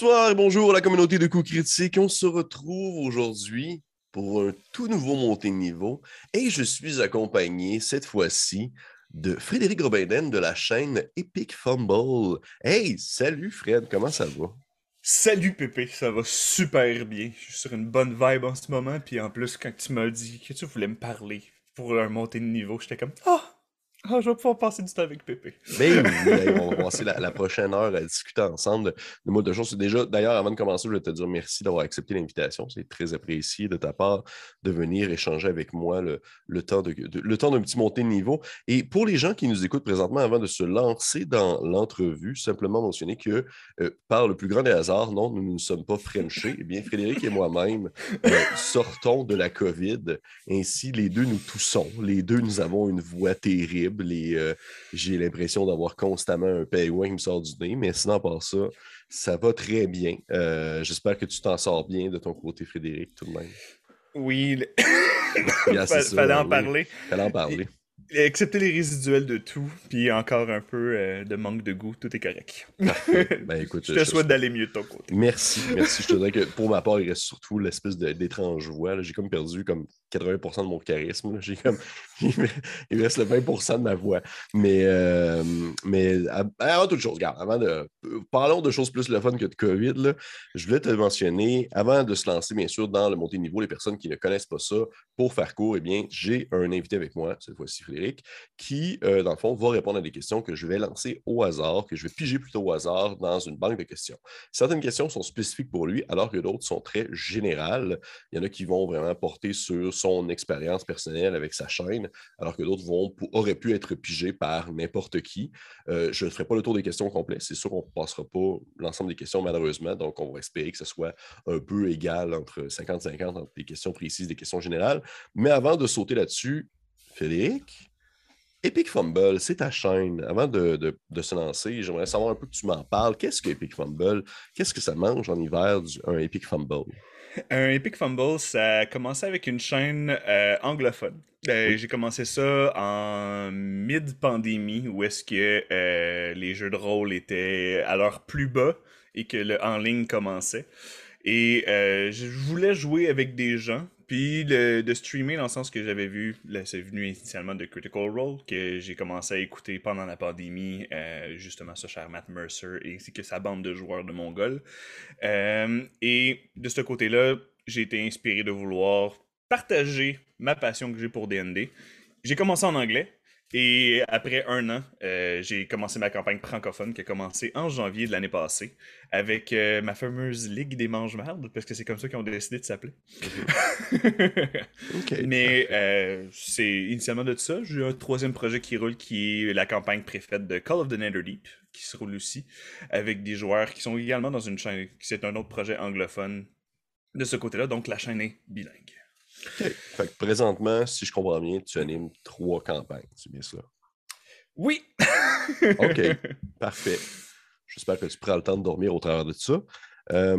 Bonsoir et bonjour à la communauté de coups critiques. On se retrouve aujourd'hui pour un tout nouveau montée de niveau et je suis accompagné cette fois-ci de Frédéric Robiden de la chaîne Epic Fumble. Hey, salut Fred, comment ça va? Salut Pépé, ça va super bien. Je suis sur une bonne vibe en ce moment, puis en plus, quand tu m'as dit que tu voulais me parler pour un montée de niveau, j'étais comme Ah! Ah, je vais pouvoir passer du temps avec Pépé. Ben oui, on va passer la, prochaine heure à discuter ensemble de, de de choses. Déjà, d'ailleurs, avant de commencer, je vais te dire merci d'avoir accepté l'invitation. C'est très apprécié de ta part de venir échanger avec moi le, temps de, le temps d'un petit montée de niveau. Et pour les gens qui nous écoutent présentement, avant de se lancer dans l'entrevue, simplement mentionner que euh, par le plus grand des hasards, non, nous ne sommes pas Frenchés. Eh bien, Frédéric et moi-même euh, sortons de la COVID. Ainsi, les deux nous toussons. Les deux, nous avons une voix terrible. Euh, j'ai l'impression d'avoir constamment un pingouin qui me sort du nez, mais sinon, par ça, ça va très bien. Euh, j'espère que tu t'en sors bien de ton côté, Frédéric, tout de même. Oui, il fallait en parler. Fallait en parler. Excepté les résiduels de tout, puis encore un peu euh, de manque de goût, tout est correct. Ben, écoute, je te souhaite d'aller mieux de ton côté. Merci, merci. Je te dirais que pour ma part, il reste surtout l'espèce d'étrange voix. J'ai comme perdu comme 80% de mon charisme. J'ai comme... il reste le 20% de ma voix. Mais, euh, mais avant toute chose, regarde, avant de. Parlons de choses plus le fun que de COVID. Je voulais te mentionner, avant de se lancer, bien sûr, dans le montée de niveau, les personnes qui ne connaissent pas ça, pour faire court, eh bien, j'ai un invité avec moi, cette fois-ci Frédéric, qui, euh, dans le fond, va répondre à des questions que je vais lancer au hasard, que je vais piger plutôt au hasard dans une banque de questions. Certaines questions sont spécifiques pour lui, alors que d'autres sont très générales. Il y en a qui vont vraiment porter sur son expérience personnelle avec sa chaîne, alors que d'autres auraient pu être pigés par n'importe qui. Euh, je ne ferai pas le tour des questions complètes. C'est sûr qu'on ne passera pas l'ensemble des questions, malheureusement. Donc, on va espérer que ce soit un peu égal entre 50-50 entre des questions précises des questions générales. Mais avant de sauter là-dessus, Frédéric, Epic Fumble, c'est ta chaîne. Avant de, se lancer, j'aimerais savoir un peu que tu m'en parles. Qu'est-ce que Epic Fumble? Qu'est-ce que ça mange en hiver, un Epic Fumble? Un Epic Fumble, ça a commencé avec une chaîne euh, anglophone. Ben, j'ai commencé ça en mid-pandémie, où est-ce que euh, les jeux de rôle étaient à leur plus bas et que le en ligne commençait. Et euh, je voulais jouer avec des gens, puis de streamer dans le sens que j'avais vu, c'est venu initialement de Critical Role, que j'ai commencé à écouter pendant la pandémie, euh, justement ce cher Matt Mercer, ainsi que sa bande de joueurs de Mongol. Euh, et de ce côté-là, j'ai été inspiré de vouloir partager ma passion que j'ai pour DND. J'ai commencé en anglais, et après un an, euh, j'ai commencé ma campagne francophone qui a commencé en janvier de l'année passée avec euh, ma fameuse Ligue des mange-mardes, parce que c'est comme ça qu'ils ont décidé de s'appeler. Mais euh, c'est initialement de ça. J'ai un troisième projet qui roule qui est la campagne préfète de Call of the Netherdeep, qui se roule aussi, avec des joueurs qui sont également dans une chaîne. C'est un autre projet anglophone de ce côté-là, donc la chaîne est bilingue. Fait que présentement, si je comprends bien, tu animes trois campagnes, c'est bien ça? Oui! OK, parfait. J'espère que tu prends le temps de dormir au travers de ça. Euh,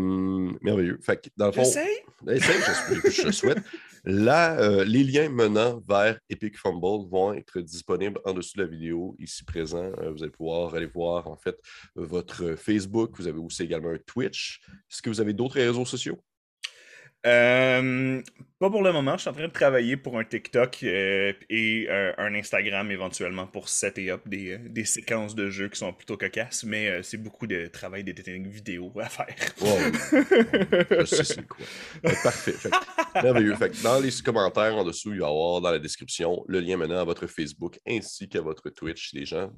merveilleux. Fait que dans le fond. Essaye! je, je, souhaite. Là, euh, les liens menant vers Epic Fumble vont être disponibles en dessous de la vidéo, ici présent. Euh, vous allez pouvoir aller voir en fait votre Facebook. Vous avez aussi également un Twitch. Est-ce que vous avez d'autres réseaux sociaux? Euh, pas pour le moment. Je suis en train de travailler pour un TikTok euh, et euh, un Instagram éventuellement pour setter up des, des, séquences de jeux qui sont plutôt cocasses, mais c'est beaucoup de travail d'éditing vidéo à faire. Wow. c'est quoi. Parfait. merveilleux. dans les commentaires en dessous, il va y avoir dans la description le lien menant à votre Facebook ainsi qu'à votre Twitch. Si les gens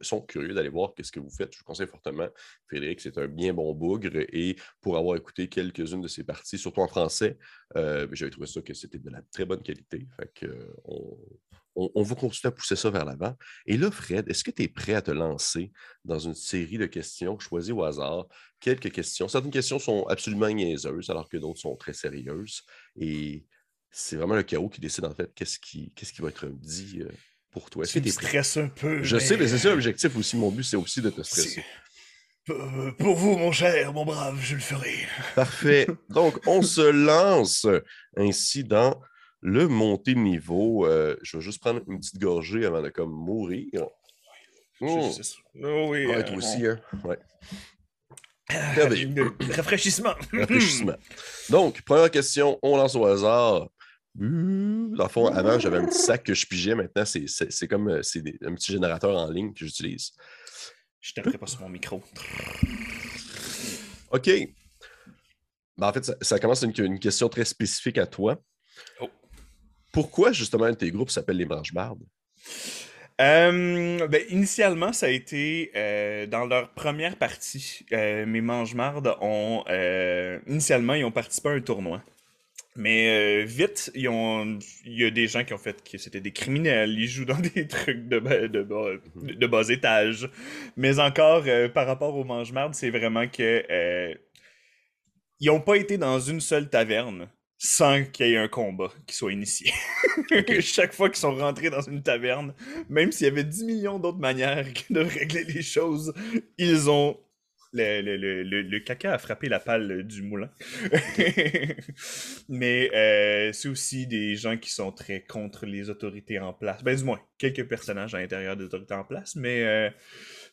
sont curieux d'aller voir ce que vous faites, je vous conseille fortement. Frédéric, c'est un bien bon bougre et pour avoir écouté quelques-unes de ses parties, surtout en français, français. Euh, j'avais trouvé ça que c'était de la très bonne qualité. Fait que, euh, on, on, va continuer à pousser ça vers l'avant. Et là, Fred, est-ce que tu es prêt à te lancer dans une série de questions choisies au hasard? Quelques questions. Certaines questions sont absolument niaiseuses, alors que d'autres sont très sérieuses. Et c'est vraiment le chaos qui décide, en fait, qu'est-ce qui, va être dit euh, pour toi. Est-ce que tu stresses un peu. Je sais, mais c'est ça l'objectif aussi. Mon but, c'est aussi de te stresser. Pour vous, mon cher, mon brave, je le ferai. Parfait. Donc, on se lance ainsi dans le montée de niveau. Euh, je vais juste prendre une petite gorgée avant de comme mourir. Oh. oui. Ouais, toi aussi, hein? Ouais. Rafraîchissement. Rafraîchissement. Donc, première question, on lance au hasard. Dans le fond, avant, j'avais un petit sac que je pigeais. Maintenant, c'est comme euh, c'est un petit générateur en ligne que j'utilise. Je taperai pas sur mon micro. OK. Ben, en fait, ça, commence une, une, question très spécifique à toi. Oh. Pourquoi, justement, un de tes groupes s'appelle Les Manches-Bardes? Euh, ben, initialement, ça a été euh, dans leur première partie. Euh, mes mange-mardes ont. initialement, ils ont participé à un tournoi. Mais vite, ils ont, il y a des gens qui ont fait que c'était des criminels. Ils jouent dans des trucs de, bas, de, bas, de bas étage. Mais encore, par rapport aux mange-mardes, c'est vraiment que. ils n'ont pas été dans une seule taverne sans qu'il y ait un combat qui soit initié. Chaque fois qu'ils sont rentrés dans une taverne, même s'il y avait 10 millions d'autres manières de régler les choses, ils ont. Le, le, le, le caca a frappé la palle du moulin. Mais euh, c'est aussi des gens qui sont très contre les autorités en place. Ben, du moins, quelques personnages à l'intérieur des autorités en place, mais euh,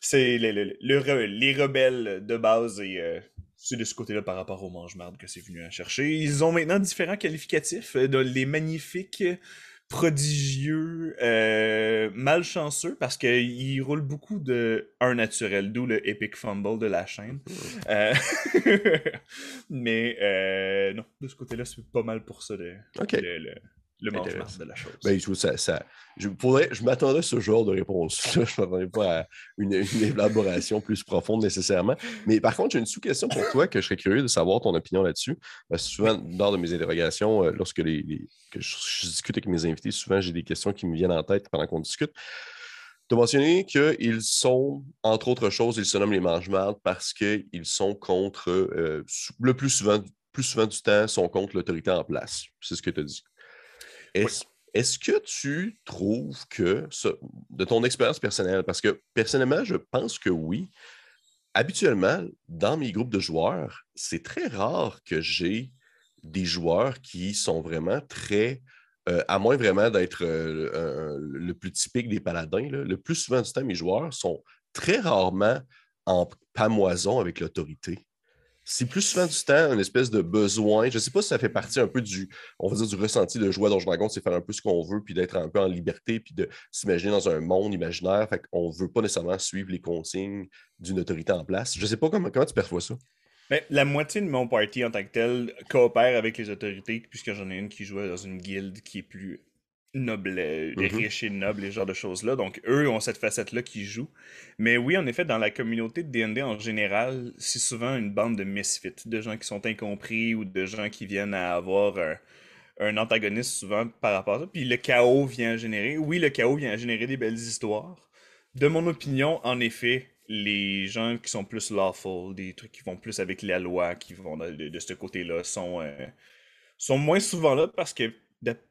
c'est les rebelles de base et euh, c'est de ce côté-là par rapport au mange-marde que c'est venu à chercher. Ils ont maintenant différents qualificatifs, euh, les magnifiques, prodigieux, euh, malchanceux, parce qu'ils roulent beaucoup de un naturel, d'où le epic fumble de la chaîne. Euh, mais non, de ce côté-là, c'est pas mal pour ça de, le mange de la chose. Ben, je, ça, ça, je, je m'attendais à ce genre de réponse. je ne m'attendais pas à une, élaboration plus profonde nécessairement. Mais par contre, j'ai une sous-question pour toi que je serais curieux de savoir ton opinion là-dessus. Parce que souvent, lors de mes interrogations, euh, lorsque les, que je, discute avec mes invités, souvent j'ai des questions qui me viennent en tête pendant qu'on discute. Tu as mentionné qu'ils sont, entre autres choses, ils se nomment les mange parce qu'ils sont contre, euh, le plus souvent, plus souvent du temps, sont contre l'autorité en place. C'est ce que tu as dit. Est-ce que tu trouves que, de ton expérience personnelle, parce que personnellement, je pense que oui, habituellement, dans mes groupes de joueurs, c'est très rare que j'ai des joueurs qui sont vraiment très, euh, à moins vraiment d'être euh, le plus typique des paladins, le plus souvent du temps, mes joueurs sont très rarement en pamoison avec l'autorité c'est plus souvent du temps une espèce de besoin. Je ne sais pas si ça fait partie un peu du, on va dire, du ressenti de jouer à Donjon Dragon, c'est faire un peu ce qu'on veut, puis d'être un peu en liberté, puis de s'imaginer dans un monde imaginaire. Fait qu'on ne veut pas nécessairement suivre les consignes d'une autorité en place. Je ne sais pas comment, comment tu perçois ça. Mais la moitié de mon party en tant que tel coopère avec les autorités, puisque j'en ai une qui joue dans une guilde qui est plus noble, les mm-hmm. riches et nobles, les genres de choses-là. Donc, eux ont cette facette-là qui joue. Mais oui, en effet, dans la communauté de D&D en général, c'est souvent une bande de misfits, de gens qui sont incompris ou de gens qui viennent à avoir un, antagoniste souvent par rapport à ça. Puis le chaos vient générer... Oui, le chaos vient générer des belles histoires. De mon opinion, en effet, les gens qui sont plus lawful, des trucs qui vont plus avec la loi, qui vont de, ce côté-là, sont, euh, sont moins souvent là parce que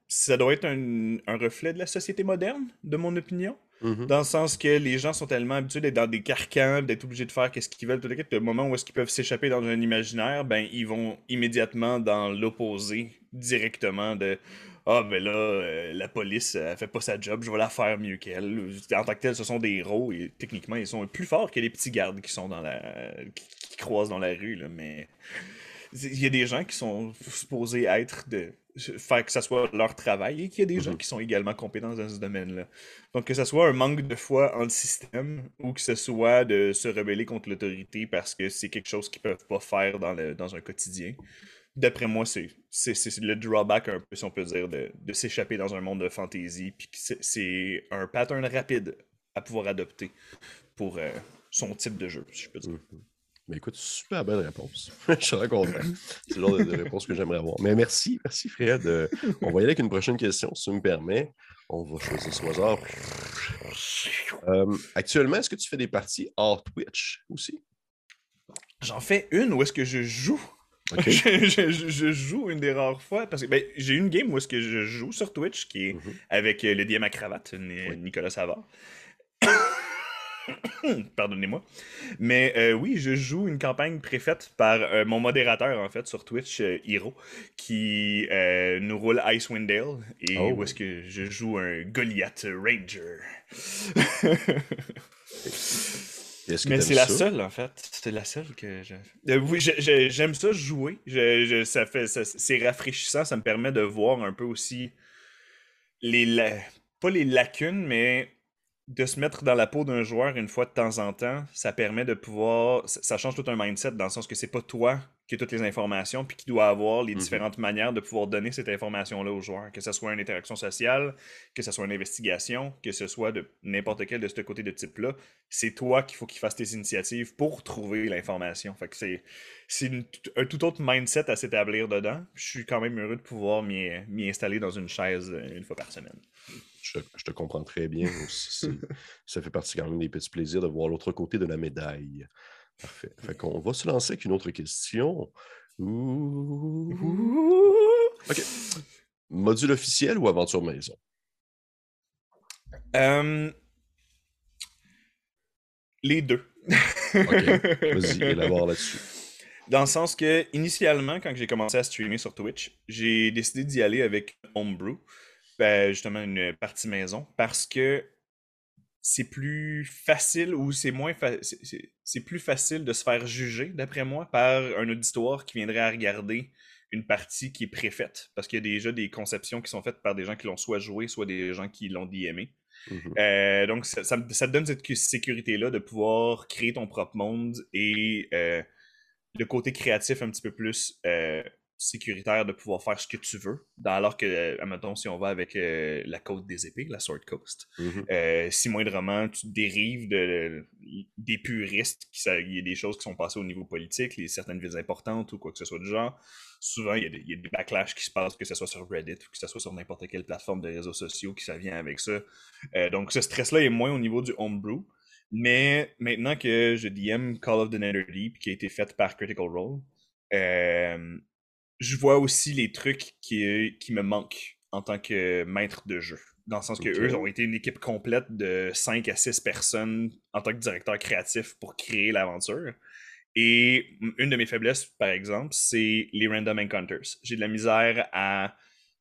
ça doit être un, reflet de la société moderne, de mon opinion. Mm-hmm. Dans le sens que les gens sont tellement habitués d'être dans des carcans, d'être obligés de faire ce qu'ils veulent, tout le moment où est-ce qu'ils peuvent s'échapper dans un imaginaire, ben ils vont immédiatement dans l'opposé directement de ah ben là euh, la police elle fait pas sa job, je vais la faire mieux qu'elle. En tant que tel, ce sont des héros et techniquement ils sont plus forts que les petits gardes qui sont dans la qui, croisent dans la rue là, mais il y a des gens qui sont supposés être de faire que ça soit leur travail et qu'il y a des gens mhm. qui sont également compétents dans ce domaine-là. Donc que ce soit un manque de foi en le système ou que ce soit de se rebeller contre l'autorité parce que c'est quelque chose qu'ils peuvent pas faire dans, le, dans un quotidien. D'après moi, c'est le drawback un peu, si on peut dire, de, de s'échapper dans un monde de fantasy. Puis c'est un pattern rapide à pouvoir adopter pour euh, son type de jeu, si je peux dire. Mhm. Mais écoute, super belle réponse. je suis content. C'est le genre de, réponse que j'aimerais avoir. Mais merci, merci Fred. Euh, on va y aller avec une prochaine question, si tu me permets. On va choisir ce hasard. Euh, actuellement, est-ce que tu fais des parties hors Twitch aussi? J'en fais une où est-ce que je joue. je, joue une des rares fois parce que ben, j'ai une game où est-ce que je joue sur Twitch qui est mm-hmm. avec le DM à cravate, Nicolas Savard. Pardonnez-moi. Mais euh, oui, je joue une campagne préfaite par euh, mon modérateur, en fait, sur Twitch, euh, Hiro, qui nous roule Icewind Dale. Et oh. où est-ce que je joue un Goliath Ranger. Mais c'est la seule, en fait. C'est la seule que je. Euh, oui, j'aime ça jouer. ça fait, c'est rafraîchissant. Ça me permet de voir un peu aussi les. Pas les lacunes, mais de se mettre dans la peau d'un joueur une fois de temps en temps, ça permet de pouvoir. Ça change tout un mindset dans le sens que c'est pas toi qui as toutes les informations puis qui doit avoir les mhm. différentes manières de pouvoir donner cette information-là aux joueurs. Que ce soit une interaction sociale, que ce soit une investigation, que ce soit de n'importe quel de ce côté de type-là. C'est toi qu'il faut qu'il fasse tes initiatives pour trouver l'information. Fait que c'est. Un tout autre mindset à s'établir dedans. Je suis quand même heureux de pouvoir m'y installer dans une chaise euh, une fois par semaine je, te comprends très bien. ça fait partie quand même des petits plaisirs de voir l'autre côté de la médaille. Parfait. Fait qu'on va se lancer avec une autre question. OK. Module officiel ou aventure maison? Les deux. OK. Vas-y, élabore là-dessus. Dans le sens que, initialement, quand j'ai commencé à streamer sur Twitch, j'ai décidé d'y aller avec Homebrew. Ben, justement une partie maison parce que c'est plus facile ou c'est moins c'est plus facile de se faire juger d'après moi par un auditoire qui viendrait à regarder une partie qui est préfaite parce qu'il y a déjà des conceptions qui sont faites par des gens qui l'ont soit joué soit des gens qui l'ont DMé. Mmh euh, donc ça, ça, te donne cette sécurité là de pouvoir créer ton propre monde et euh, le côté créatif un petit peu plus euh, sécuritaire de pouvoir faire ce que tu veux. alors que, euh, admettons, si on va avec euh, la côte des épées, la Sword Coast, mm-hmm. euh, si moindrement tu dérives de, des puristes, il y a des choses qui sont passées au niveau politique, les, certaines villes importantes ou quoi que ce soit du genre, souvent il y, a des, backlash qui se passent, que ce soit sur Reddit ou que ce soit sur n'importe quelle plateforme de réseaux sociaux qui ça vient avec ça. donc ce stress-là est moins au niveau du homebrew. Mais maintenant que je DM Call of the Netherdeep, qui a été fait par Critical Role, je vois aussi les trucs qui, qui me manquent en tant que maître de jeu. Dans le sens que eux ont été une équipe complète de 5 à 6 personnes en tant que directeur créatif pour créer l'aventure. Et une de mes faiblesses, par exemple, c'est les random encounters. J'ai de la misère à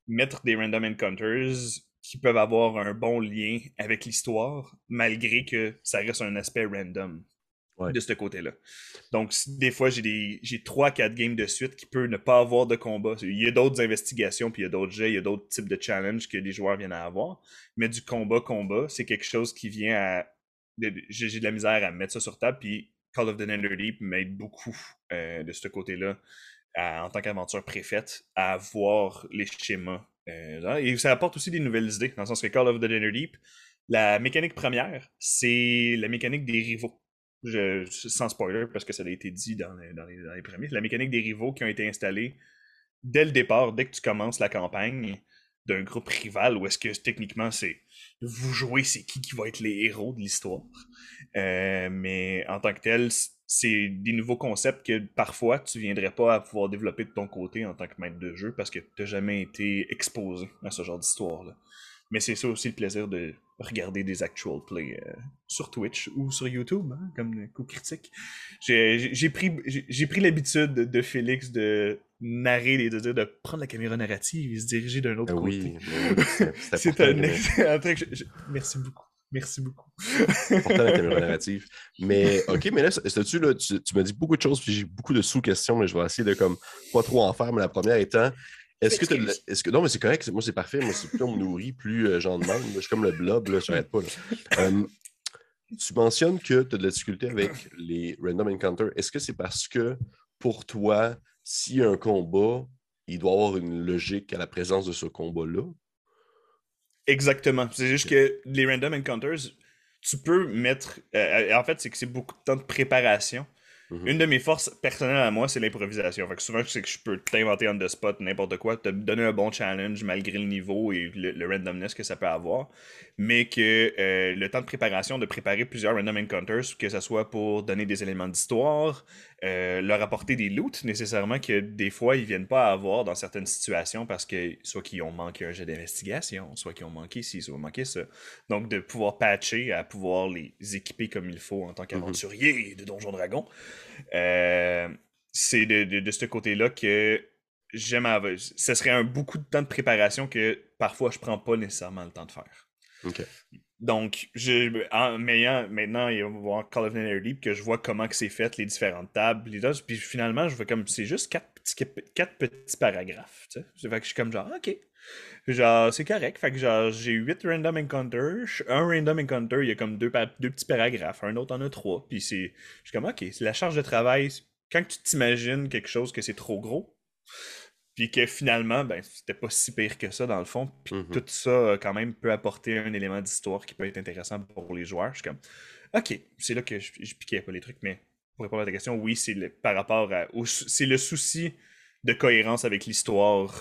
mettre des random encounters qui peuvent avoir un bon lien avec l'histoire, malgré que ça reste un aspect random de ce côté-là. Donc, des fois, j'ai j'ai 3-4 games de suite qui peuvent ne pas avoir de combat. Il y a d'autres investigations, puis il y a d'autres jets, il y a d'autres types de challenges que les joueurs viennent à avoir. Mais du combat-combat, c'est quelque chose qui vient à. J'ai de la misère à mettre ça sur table, puis Call of the Netherdeep m'aide beaucoup euh, de ce côté-là, en tant qu'aventure préfète, à voir les schémas. Euh, et ça apporte aussi des nouvelles idées, dans le sens que Call of the Netherdeep, la mécanique première, c'est la mécanique des rivaux sans spoiler, parce que ça a été dit dans les, dans, les, premiers, la mécanique des rivaux qui ont été installés dès le départ, dès que tu commences la campagne d'un groupe rival, où est-ce que techniquement c'est vous jouez, c'est qui qui va être les héros de l'histoire. Euh, mais en tant que tel, c'est des nouveaux concepts que parfois tu viendrais pas à pouvoir développer de ton côté en tant que maître de jeu parce que tu n'as jamais été exposé à ce genre d'histoire-là. Mais c'est ça aussi le plaisir de regarder des actual plays euh, sur Twitch ou sur YouTube, hein, comme coup critique. J'ai pris, pris l'habitude de, Félix de narrer les deux, de prendre la caméra narrative et se diriger d'un autre ah côté. Oui, c'est un excellent truc. Merci beaucoup. Merci beaucoup. Pourtant, la caméra narrative. Mais OK, mais là, tu, là, tu, tu m'as dit beaucoup de choses, puis j'ai beaucoup de sous-questions, mais je vais essayer de comme pas trop en faire. Mais la première étant, est-ce que, est que, Non, mais c'est correct. Moi, c'est parfait. Moi, plus on me nourrit, plus euh, j'en demande. Je suis comme le blob, là, je n'arrête pas. tu mentionnes que tu as de la difficulté avec les random encounters. Est-ce que c'est parce que pour toi, s'il y a un combat, il doit y avoir une logique à la présence de ce combat-là? Exactement. C'est juste que les random encounters, tu peux mettre. Euh, en fait, c'est que c'est beaucoup de temps de préparation. Une de mes forces personnelles à moi, c'est l'improvisation. Fait que souvent, c'est que je peux t'inventer on the spot n'importe quoi, te donner un bon challenge malgré le niveau et le, randomness que ça peut avoir. Mais que euh, le temps de préparation, de préparer plusieurs random encounters, que ce soit pour donner des éléments d'histoire, euh, leur apporter des loots nécessairement que des fois ils viennent pas avoir dans certaines situations parce que soit qu'ils ont manqué un jet d'investigation, soit qu'ils ont manqué ci, soit manqué ça. Donc de pouvoir patcher, à pouvoir les équiper comme il faut en tant mhm. qu'aventurier de Donjon Dragon, euh, c'est de, ce côté-là que j'aime. Ce serait un beaucoup de temps de préparation que parfois je prends pas nécessairement le temps de faire. Donc, je, en m'ayant maintenant, va voir Call of Duty que je vois comment que c'est fait, les différentes tables, les puis finalement, je vois comme c'est juste quatre petits, quatre petits paragraphes. Tu sais. Que je suis comme genre, ok. Genre, c'est correct. Fait que genre, j'ai huit random encounters. Un random encounter, il y a comme deux, deux petits paragraphes. Un autre en a trois. Puis c'est. Je suis comme, ok, la charge de travail. Quand tu t'imagines quelque chose que c'est trop gros, puis que finalement, ben, c'était pas si pire que ça dans le fond. Puis mm-hmm. tout ça, quand même, peut apporter un élément d'histoire qui peut être intéressant pour les joueurs. Je suis comme, ok, c'est là que je, je piquais pas les trucs, mais pour répondre à ta question, oui, c'est par rapport à. C'est le souci de cohérence avec l'histoire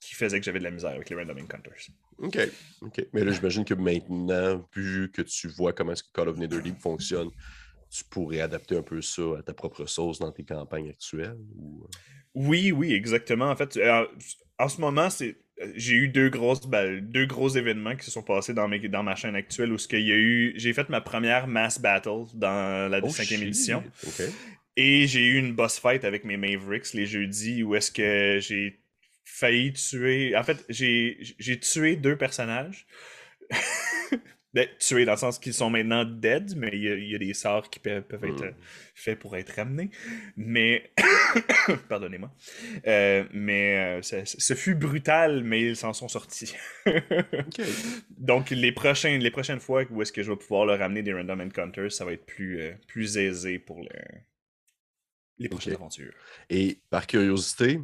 qui faisait que j'avais de la misère avec les Random Encounters. OK. OK. Mais là, j'imagine que maintenant, vu que tu vois comment est-ce que Call of Netherdeep fonctionne, tu pourrais adapter un peu ça à ta propre sauce dans tes campagnes actuelles? Ou... Oui, oui, exactement. En fait, euh, en ce moment, c'est j'ai eu deux grosses deux gros événements qui se sont passés dans, mes, dans ma chaîne actuelle où ce qu'il y a eu j'ai fait ma première mass battle dans la oh, cinquième édition. Et j'ai eu une boss fight avec mes Mavericks les jeudis où est-ce que j'ai failli tuer en fait j'ai tué deux personnages Ben, tués dans le sens qu'ils sont maintenant dead, mais il y, a des sorts qui peuvent, être hmm. faits pour être ramenés. Mais, pardonnez-moi. Euh, mais euh, ce fut brutal, mais ils s'en sont sortis. Donc, les, prochains, les prochaines fois où est-ce que je vais pouvoir leur ramener des random encounters, ça va être plus, euh, plus aisé pour les prochaines aventures. Et par curiosité,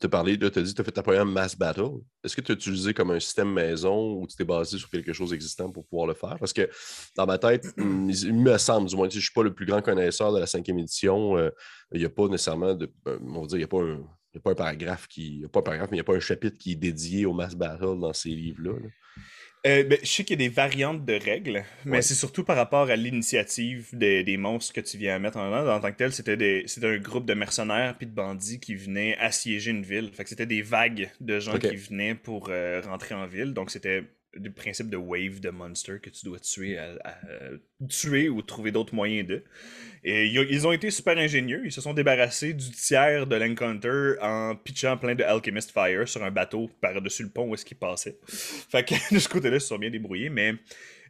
tu as dit tu as fait ta première mass battle. Est-ce que tu as utilisé comme un système maison ou tu t'es basé sur quelque chose existant pour pouvoir le faire? Parce que dans ma tête, il me semble, du moins, je ne suis pas le plus grand connaisseur de la cinquième édition, euh, il n'y a pas nécessairement de. Euh, on va dire, il n'y a pas un. pas un paragraphe qui. Il a pas un paragraphe, mais il n'y a pas un chapitre qui est dédié au mass battle dans ces livres-là. là euh, ben, je sais qu'il y a des variantes de règles, mais c'est surtout par rapport à l'initiative des, monstres que tu viens à mettre en œuvre. En tant que tel, c'était un groupe de mercenaires puis de bandits qui venaient assiéger une ville. Fait que c'était des vagues de gens qui venaient pour euh, rentrer en ville. Donc c'était le principe de wave de monster que tu dois tuer, tuer ou trouver d'autres moyens de. Et ils ont été super ingénieux. Ils se sont débarrassés du tiers de l'encounter en pitchant plein de Alchemist Fire sur un bateau par-dessus le pont où est-ce qu'ils passaient. Fait que de ce côté-là, ils se sont bien débrouillés, mais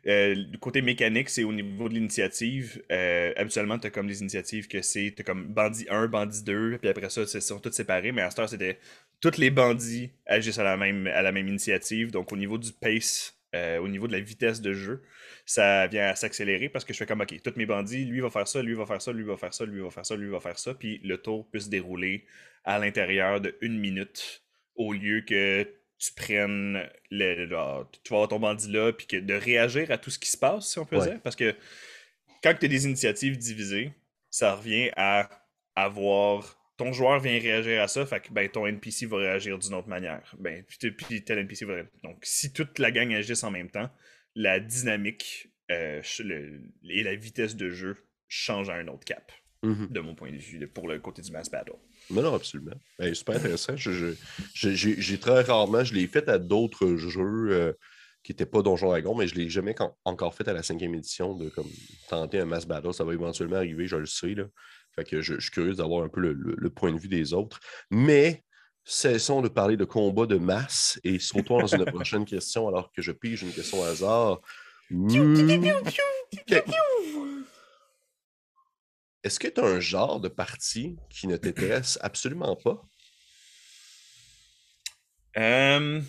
euh, du côté mécanique, c'est au niveau de l'initiative. Euh, habituellement, tu as comme des initiatives que c'est comme bandit 1, bandit 2, puis après ça, ils sont tous séparés. Mais à cette heure, c'était tous les bandits agissent à la même, à la même initiative. Donc, au niveau du pace, euh, au niveau de la vitesse de jeu, ça vient à s'accélérer parce que je fais comme, OK, tous mes bandits, lui va faire ça, lui va faire ça, lui va faire ça, lui va faire ça, lui va faire ça. Puis le tour peut se dérouler à l'intérieur de une minute au lieu que tu prennes le, tu vas avoir ton bandit là, puis que de réagir à tout ce qui se passe, si on peut dire. Parce que quand tu as des initiatives divisées, ça revient à avoir. Ton joueur vient réagir à ça, fait que ben, ton NPC va réagir d'une autre manière. Ben, puis, tel NPC va. Donc, si toute la gang agisse en même temps, la dynamique euh, et la vitesse de jeu changent à un autre cap, mm-hmm. de mon point de vue, pour le côté du mass battle. Non, non, absolument. Ben, super intéressant. J'ai très rarement, je l'ai fait à d'autres jeux euh, qui n'étaient pas Donjon Dragon, mais je ne l'ai jamais encore fait à la cinquième édition de comme tenter un mass battle. Ça va éventuellement arriver, je le sais. Là. Fait que je, suis curieux d'avoir un peu le, point de vue des autres. Mais cessons de parler de combat de masse et sautons dans une prochaine question alors que je pige une question au hasard. Est-ce que tu as un genre de partie qui ne t'intéresse absolument pas? Euh,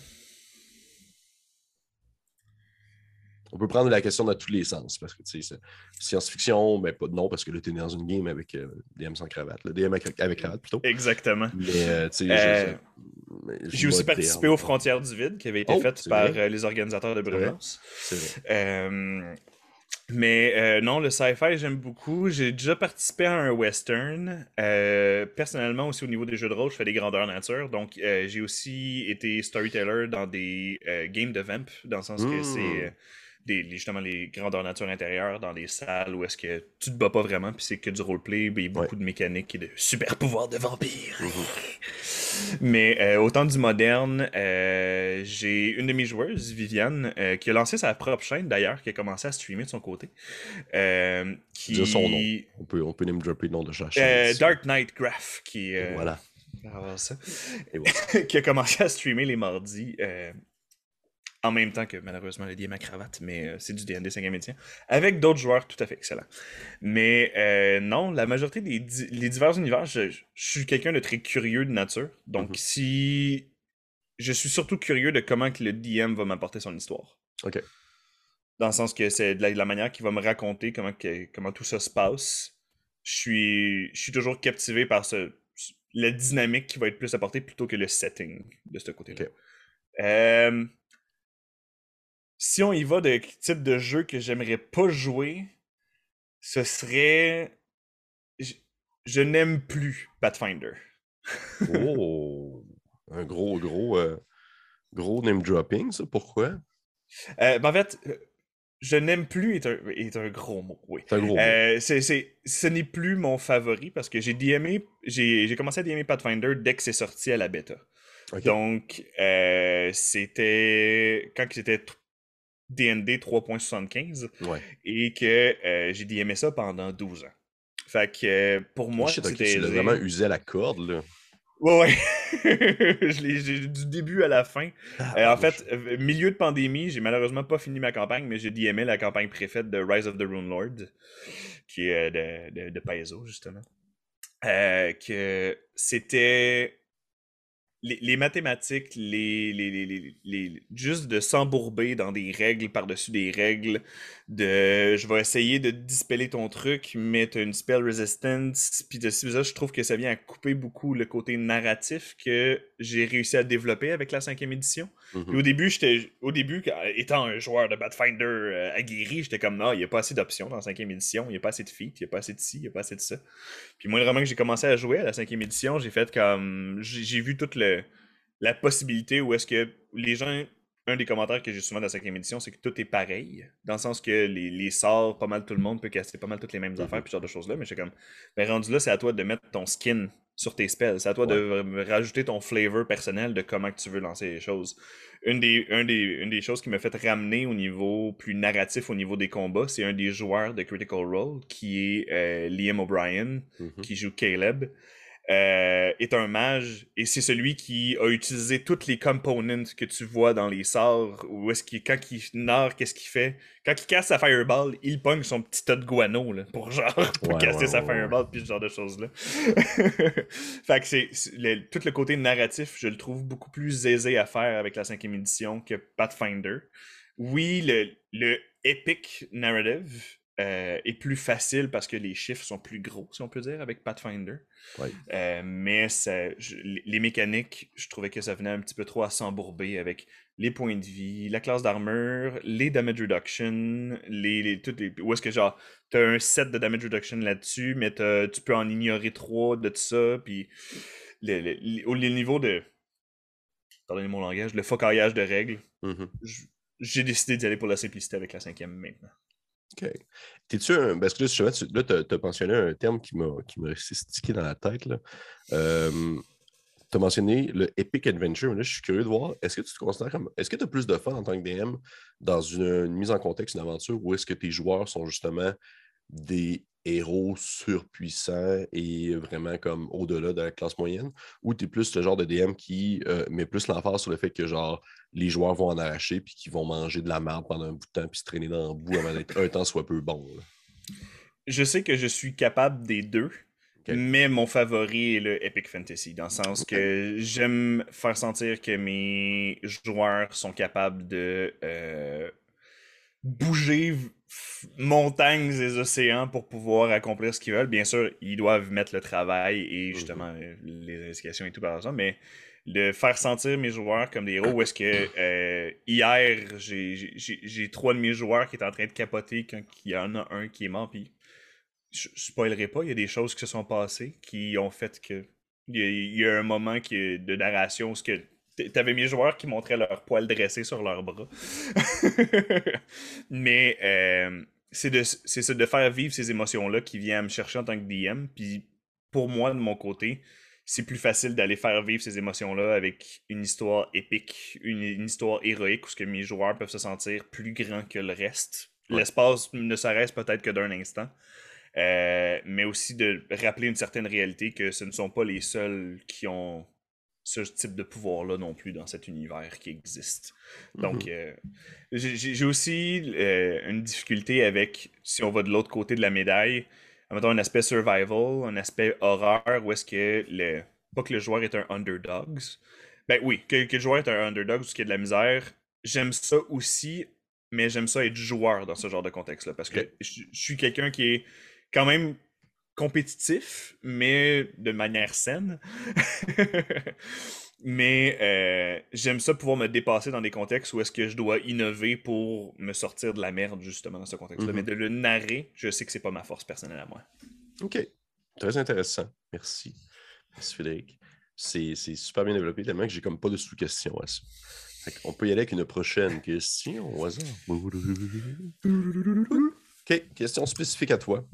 On peut prendre la question dans tous les sens, parce que science-fiction, mais pas non, parce que là, tu es dans une game avec euh, DM sans cravate, le DM avec, cravate plutôt. Exactement. Mais euh, sais, j'ai aussi participé aux Frontières du Vide, qui avait été oh, faite par les organisateurs de vrai. Mais euh, non, le sci-fi, j'aime beaucoup. J'ai déjà participé à un western. Euh, personnellement, aussi au niveau des jeux de rôle, je fais des grandeurs nature. Donc, euh, j'ai aussi été storyteller dans des games de vamp, dans le sens que c'est justement les grandeurs nature intérieures dans des salles où est-ce que tu te bats pas vraiment, puis c'est que du roleplay, puis beaucoup de mécanique et de super pouvoirs de vampire. Mhm. Mais euh, au temps du moderne, euh, j'ai une de mes joueuses, Viviane, euh, qui a lancé sa propre chaîne d'ailleurs, qui a commencé à streamer de son côté. qui... son nom. On peut, on peut name dropper le nom de sa chaîne. Dark Knight Graph, qui. voilà. Ça. qui a commencé à streamer les mardis en même temps que malheureusement le DM à cravate, mais euh, c'est du D&D 5e édition, avec d'autres joueurs tout à fait excellents. Mais euh, non, la majorité des les divers univers, je, suis quelqu'un de très curieux de nature. Donc mhm. si je suis surtout curieux de comment que le DM va m'apporter son histoire. OK. Dans le sens que c'est de la, manière qu'il va me raconter comment, comment tout ça se passe. Je suis, je suis toujours captivé par ce, la dynamique qui va être plus apportée plutôt que le setting de ce côté-là. Euh, si on y va de type de jeu que j'aimerais pas jouer, ce serait. Je, n'aime plus Pathfinder. oh! Un gros, gros, euh, gros name dropping, ça. Pourquoi? Euh, ben, en fait, je n'aime plus est un, est un, gros mot, oui. C'est un gros euh, ce n'est plus mon favori parce que j'ai DMé, j'ai commencé à DMer Pathfinder dès que c'est sorti à la bêta. Donc, euh, c'était quand c'était DND 3.75 et que euh, j'ai DMé ça pendant 12 ans. Fait que pour moi, c'était. Tu vraiment usé à la corde, là. Ouais, ouais. je l'ai du début à la fin. Ah, euh, en fait, euh, milieu de pandémie, j'ai malheureusement pas fini ma campagne, mais j'ai DMé la campagne préfète de Rise of the Rune Lord, qui est de, de, de Paizo, justement. que c'était les, mathématiques, les, les, juste de s'embourber dans des règles par-dessus des règles, de je vais essayer de dispeller ton truc, mais tu as une spell resistance, puis de ça, je trouve que ça vient à couper beaucoup le côté narratif que j'ai réussi à développer avec la cinquième édition. Mm-hmm. au début, j'étais au début, étant un joueur de Pathfinder euh, aguerri, j'étais comme non, il n'y a pas assez d'options dans la cinquième édition, il n'y a pas assez de feats, il n'y a pas assez de ci, il n'y a pas assez de ça. Puis moi, vraiment que j'ai commencé à jouer à la cinquième édition, j'ai fait comme j'ai vu toute le, la possibilité où est-ce que les gens un des commentaires que j'ai souvent dans la cinquième édition, c'est que tout est pareil. Dans le sens que les, les, sorts, pas mal tout le monde peut casser pas mal toutes les mêmes affaires, puis ce genre de choses-là. Mais j'ai comme, ben rendu là, c'est à toi de mettre ton skin sur tes spells. C'est à toi de rajouter ton flavor personnel de comment tu veux lancer les choses. Une des, une des choses qui m'a fait ramener au niveau plus narratif, au niveau des combats, c'est un des joueurs de Critical Role qui est euh, Liam O'Brien, mm-hmm. qui joue Caleb. Euh, est un mage et c'est celui qui a utilisé toutes les components que tu vois dans les sorts. Ou est-ce qu'il, quand il nard, qu'est-ce qu'il fait? Quand il casse sa fireball, il pogne son petit tas de guano là, pour genre pour casser sa fireball puis ce genre de choses là. fait que c'est, tout le côté narratif, je le trouve beaucoup plus aisé à faire avec la cinquième édition que Pathfinder. Oui, le, le epic narrative euh, est plus facile parce que les chiffres sont plus gros, si on peut dire, avec Pathfinder. Euh, mais les mécaniques, je trouvais que ça venait un petit peu trop à s'embourber avec les points de vie, la classe d'armure, les damage reduction, les, les, toutes les, où est-ce que genre, t'as un set de damage reduction là-dessus, mais tu peux en ignorer trois de tout ça, puis au niveau de, pardonnez mon langage, le focaillage de règles, mm-hmm. j'ai décidé d'y aller pour la simplicité avec la cinquième maintenant. OK. T'es-tu un. Parce que là, tu as, mentionné un terme qui m'a stické dans la tête. tu as mentionné le Epic Adventure, mais là, je suis curieux de voir, est-ce que tu te considères comme. Est-ce que tu as plus de fun en tant que DM dans une, mise en contexte, une aventure, ou est-ce que tes joueurs sont justement des héros surpuissants et vraiment comme au-delà de la classe moyenne, ou tu es plus le genre de DM qui euh, met plus l'emphase sur le fait que genre les joueurs vont en arracher puis qu'ils vont manger de la merde pendant un bout de temps puis se traîner dans le bout avant d'être un temps soit peu bon. Je sais que je suis capable des deux. Mais mon favori est le Epic Fantasy, dans le sens que j'aime faire sentir que mes joueurs sont capables de euh, bouger montagnes et océans pour pouvoir accomplir ce qu'ils veulent. Bien sûr, ils doivent mettre le travail et mhm. justement les indications et tout par exemple, mais de faire sentir mes joueurs comme des héros, où est-ce que euh, hier, j'ai trois de mes joueurs qui étaient en train de capoter quand il y en a un qui est mort, puis je spoilerai pas, il y a des choses qui se sont passées qui ont fait que il y a, un moment qui, de narration où que T'avais mes joueurs qui montraient leur poil dressé sur leurs bras. Mais euh, c'est de, de faire vivre ces émotions-là qui viennent me chercher en tant que DM. Puis pour moi, de mon côté, c'est plus facile d'aller faire vivre ces émotions-là avec une histoire épique, une, histoire héroïque où ce que mes joueurs peuvent se sentir plus grands que le reste. L'espace ne s'arrête peut-être que d'un instant. Euh, mais aussi de rappeler une certaine réalité que ce ne sont pas les seuls qui ont ce type de pouvoir-là non plus dans cet univers qui existe. Donc, euh, j'ai aussi euh, une difficulté avec, si on va de l'autre côté de la médaille, mettons un aspect survival, un aspect horreur, où est-ce que le. Pas que le joueur est un underdog. Ben oui, que, le joueur est un underdog ou qu'il y a de la misère. J'aime ça aussi, mais j'aime ça être joueur dans ce genre de contexte-là. Parce que je suis quelqu'un qui est quand même compétitif, mais de manière saine. mais euh, j'aime ça pouvoir me dépasser dans des contextes où est-ce que je dois innover pour me sortir de la merde, justement, dans ce contexte-là. Mais mm-hmm. de le narrer, je sais que c'est pas ma force personnelle à moi. OK. Très intéressant. Merci. Merci, Frédéric. C'est super bien développé, tellement que j'ai comme pas de sous-question à ça. On peut y aller avec une prochaine question au hasard. OK, question spécifique à toi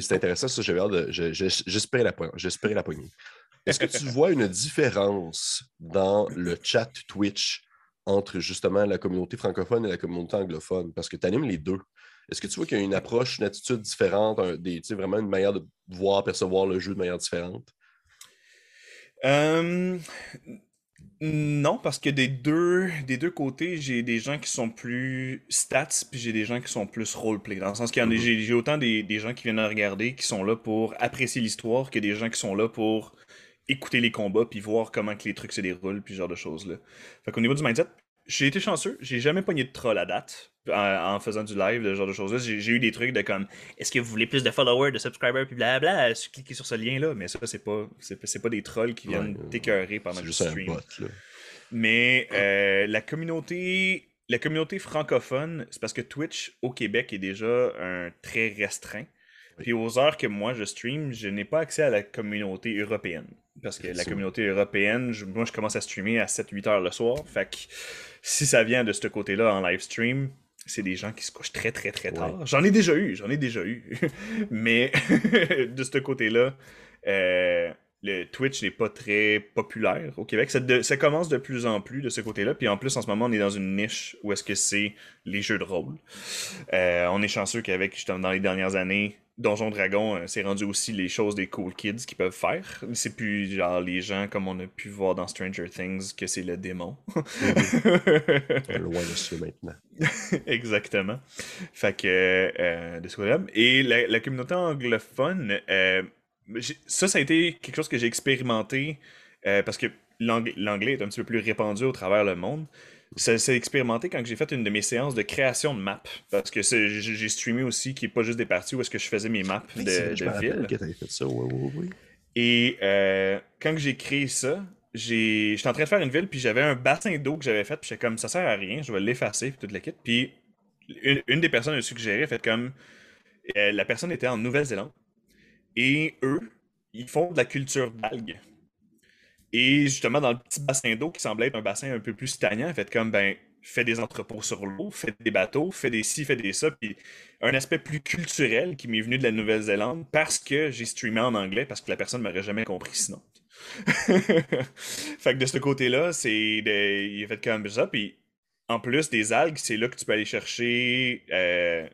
c'est intéressant, ça, j'avais hâte J'espérais la, la poignée. Est-ce que tu vois une différence dans le chat Twitch entre justement la communauté francophone et la communauté anglophone? Parce que tu animes les deux. Est-ce que tu vois qu'il y a une approche, une attitude différente, des, vraiment une manière de voir, percevoir le jeu de manière différente? Euh, non, parce que des deux, des deux côtés, j'ai des gens qui sont plus stats, puis j'ai des gens qui sont plus roleplay. Dans le sens qu'il y en a, mm-hmm. j'ai autant des, gens qui viennent regarder, qui sont là pour apprécier l'histoire, que des gens qui sont là pour écouter les combats, puis voir comment que les trucs se déroulent, puis ce genre de choses-là. Fait qu'au niveau du mindset, j'ai été chanceux, j'ai jamais pogné de troll à date en, faisant du live, ce genre de choses-là. J'ai eu des trucs de comme est-ce que vous voulez plus de followers, de subscribers, puis blabla, cliquez sur ce lien-là, mais ça, c'est pas, c'est, pas des trolls qui viennent t'écœurer pendant le stream. Mais euh, la communauté. La communauté francophone, c'est parce que Twitch au Québec est déjà un très restreint. Puis aux heures que moi je stream, je n'ai pas accès à la communauté européenne. Parce que la communauté européenne, moi je commence à streamer à 7-8 heures le soir. Fait que si ça vient de ce côté-là en live stream, c'est des gens qui se couchent très très très tard. J'en ai déjà eu, j'en ai déjà eu. Mais de ce côté-là, euh, le Twitch n'est pas très populaire au Québec. Ça, commence de plus en plus de ce côté-là. Puis en plus, en ce moment, on est dans une niche où est-ce que c'est les jeux de rôle. Euh, on est chanceux qu'avec, justement, dans les dernières années, Donjon Dragon, euh, c'est rendu aussi les choses des cool kids qui peuvent faire. C'est plus genre les gens comme on a pu voir dans Stranger Things que c'est le démon. Loin de maintenant. Exactement. Fait que euh, de ce côté-là. Et la, communauté anglophone, euh, ça, ça a été quelque chose que j'ai expérimenté parce que l'anglais est un petit peu plus répandu au travers le monde. Ça s'est expérimenté quand j'ai fait une de mes séances de création de maps. Parce que j'ai streamé aussi, qui n'est pas juste des parties où est-ce que je faisais mes maps de, de ville. fait ça, oui, oui, oui. Et euh, quand j'ai créé ça, j'étais en train de faire une ville, puis j'avais un bassin d'eau que j'avais fait, puis j'étais comme, ça sert à rien, je vais l'effacer, puis toute la kit. Puis une, des personnes a suggéré, fait comme, euh, la personne était en Nouvelle-Zélande, et eux, ils font de la culture d'algues. Et justement, dans le petit bassin d'eau qui semblait être un bassin un peu plus stagnant, fait comme, ben, fait des entrepôts sur l'eau, fait des bateaux, fait des ci, fait des ça. Puis un aspect plus culturel qui m'est venu de la Nouvelle-Zélande parce que j'ai streamé en anglais, parce que la personne m'aurait jamais compris sinon. fait que de ce côté-là, c'est il a fait comme ça. Puis en plus des algues, c'est là que tu peux aller chercher. Euh,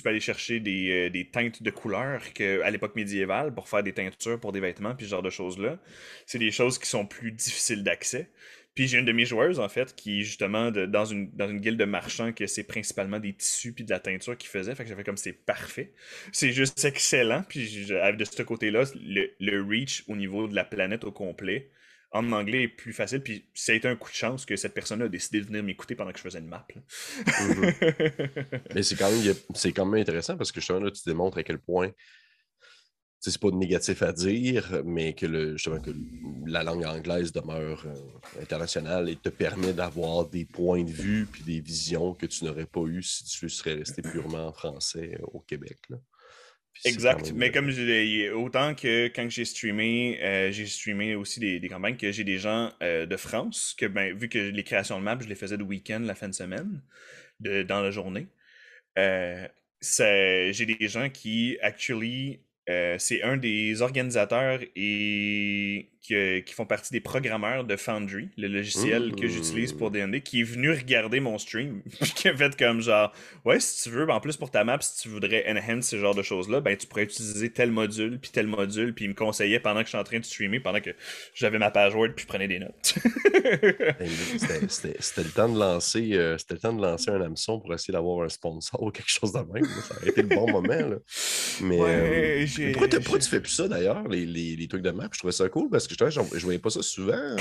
tu peux aller chercher des, euh, teintes de couleurs à l'époque médiévale pour faire des teintures pour des vêtements, puis ce genre de choses-là. C'est des choses qui sont plus difficiles d'accès. Puis j'ai une de mes joueuses, en fait, qui justement dans, une, dans une guilde de marchands, que c'est principalement des tissus puis de la teinture qu'ils faisait. Fait que j'avais comme c'est parfait. C'est juste excellent. Puis de ce côté-là, le, le reach au niveau de la planète au complet, en anglais est plus facile. Puis ça a été un coup de chance que cette personne a décidé de venir m'écouter pendant que je faisais une map. Mhm. Mais c'est quand, même, quand même intéressant parce que justement, là, tu démontres à quel point c'est pas négatif à dire, mais que, le, justement, que la langue anglaise demeure euh, internationale et te permet d'avoir des points de vue puis des visions que tu n'aurais pas eu si tu serais resté purement en français au Québec. Là. Exact. Mais comme je autant que quand j'ai streamé, euh, j'ai streamé aussi des, campagnes que j'ai des gens euh, de France, que ben, vu que les créations de maps, je les faisais de week-end, la fin de semaine, de, dans la journée. Euh, j'ai des gens qui, actually, c'est un des organisateurs et qui, font partie des programmeurs de Foundry, le logiciel que j'utilise pour D&D, qui est venu regarder mon stream, qui a fait comme genre, ouais, si tu veux, ben, en plus pour ta map, si tu voudrais enhance ce genre de choses-là, ben tu pourrais utiliser tel module, puis tel module, puis il me conseillait pendant que je suis en train de streamer, pendant que j'avais ma page Word, puis je prenais des notes. c'était le temps de lancer, euh, c'était le temps de lancer un hameçon pour essayer d'avoir un sponsor ou quelque chose de même. Ça aurait été le bon moment. Là. Mais euh, pourquoi, tu fais plus ça d'ailleurs, les, les, les, trucs de map? Je trouvais ça cool parce que je, je voyais pas ça souvent.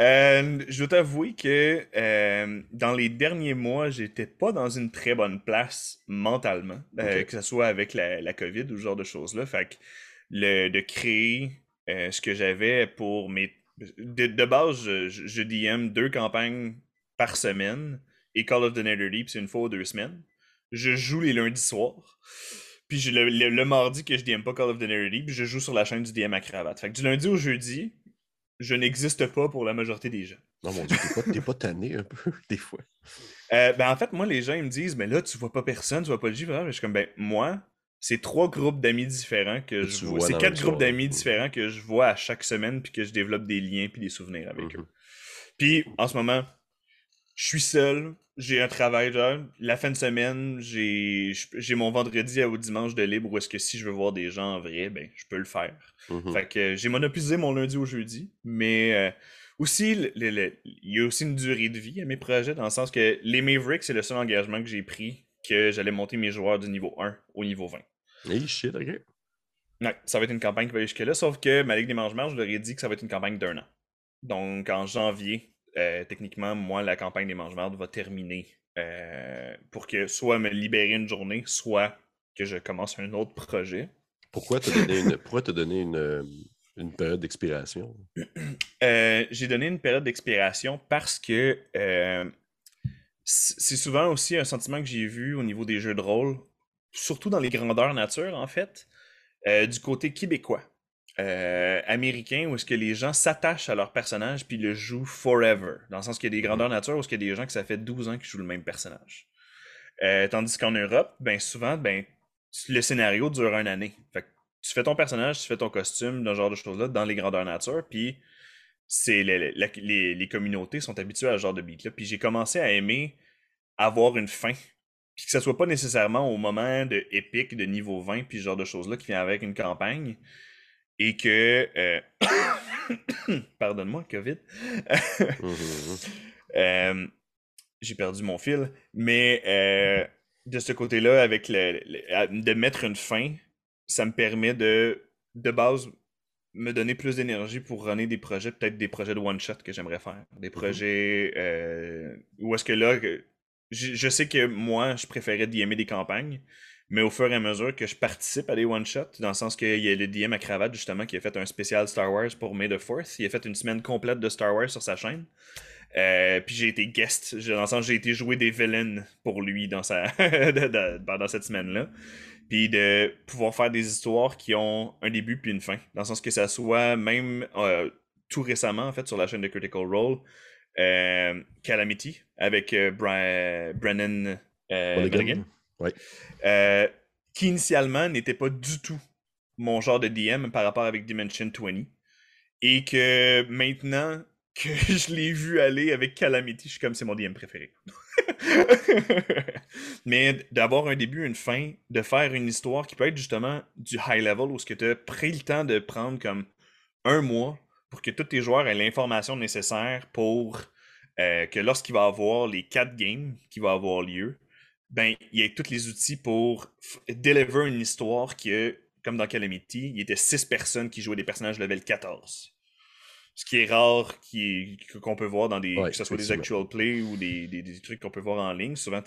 Euh, je dois t'avouer que euh, dans les derniers mois, j'étais pas dans une très bonne place mentalement, que ce soit avec la, la, COVID ou ce genre de choses-là. Fait que le, de créer ce que j'avais pour mes. De, base, je, je, DM deux campagnes par semaine et Call of the Nether Deep, c'est une fois ou deux semaines. Je joue les lundis soirs. Puis le, le, mardi que je DM pas Call of the Nerdy, puis je joue sur la chaîne du DM à cravate. Fait que du lundi au jeudi, je n'existe pas pour la majorité des gens. Non, mon Dieu, t'es pas, pas tanné un peu, des fois. Euh, ben, en fait, moi, les gens, ils me disent, mais là, tu vois pas personne, tu vois pas le J. Je suis comme, ben, moi, c'est trois groupes d'amis différents que, je vois. C'est quatre groupes d'amis différents que je vois à chaque semaine, puis que je développe des liens, puis des souvenirs avec mm-hmm. eux. Puis, en ce moment, je suis seul, j'ai un travail, genre, la fin de semaine, j'ai mon vendredi au dimanche de libre où est-ce que si je veux voir des gens en vrai, ben, je peux le faire. Mm-hmm. Fait que j'ai monopolisé mon lundi au jeudi, mais euh, aussi, il y a aussi une durée de vie à mes projets, dans le sens que les Mavericks, c'est le seul engagement que j'ai pris que j'allais monter mes joueurs du niveau 1 au niveau 20. Hey, shit, ok. Ouais, ça va être une campagne qui va aller jusque-là, sauf que ma Ligue des Mange-Marges, je leur ai dit que ça va être une campagne d'un an. Donc, en janvier, euh, techniquement, moi, la campagne des mange va terminer euh, pour que soit me libérer une journée, soit que je commence un autre projet. Pourquoi te donner une, pourquoi te donner une, euh, une période d'expiration? J'ai donné une période d'expiration parce que c'est souvent aussi un sentiment que j'ai vu au niveau des jeux de rôle, surtout dans les grandeurs nature, en fait, du côté québécois. Euh, américain où est-ce que les gens s'attachent à leur personnage puis le jouent forever. Dans le sens qu'il y a des grandeurs nature où il y a des gens que ça fait 12 ans qu'ils jouent le même personnage. Euh, tandis qu'en Europe, ben souvent, ben le scénario dure une année. Fait tu fais ton personnage, tu fais ton costume, ce genre de choses-là, dans les grandeurs nature, puis c'est les, les, communautés sont habituées à ce genre de beat-là. Puis j'ai commencé à aimer avoir une fin. Puis que ça soit pas nécessairement au moment de épique de niveau 20, puis ce genre de choses-là qui vient avec une campagne et que. Euh, pardonne-moi, COVID. Mmh euh, j'ai perdu mon fil. Mais euh, de ce côté-là, avec le, de mettre une fin, ça me permet de, de base, me donner plus d'énergie pour runner des projets, peut-être des projets de one-shot que j'aimerais faire. Des mmh projets où est-ce que là, je, je, sais que moi, je préférais d'y aimer des campagnes. Mais au fur et à mesure que je participe à des one-shots, dans le sens qu'il y a le DM à cravate justement qui a fait un spécial Star Wars pour May the Fourth. Il a fait une semaine complète de Star Wars sur sa chaîne. Euh, puis j'ai été guest, dans le sens j'ai été jouer des villains pour lui dans sa pendant cette semaine-là. Puis de pouvoir faire des histoires qui ont un début puis une fin. Dans le sens que ça soit même euh, tout récemment en fait sur la chaîne de Critical Role. Euh, Calamity avec Brennan euh, qui initialement n'était pas du tout mon genre de DM par rapport avec Dimension 20. Et que maintenant que je l'ai vu aller avec Calamity, je suis comme c'est mon DM préféré. Mais d'avoir un début, une fin, de faire une histoire qui peut être justement du high level où ce que tu as pris le temps de prendre comme un mois pour que tous tes joueurs aient l'information nécessaire pour euh, que lorsqu'il va avoir les quatre games qui vont avoir lieu, ben, il y a tous les outils pour deliver une histoire qui comme dans Calamity, il y était six personnes qui jouaient des personnages level 14. Ce qui est rare qu'on peut voir dans des. que ce soit des actual play ou des, des, trucs qu'on peut voir en ligne. Souvent,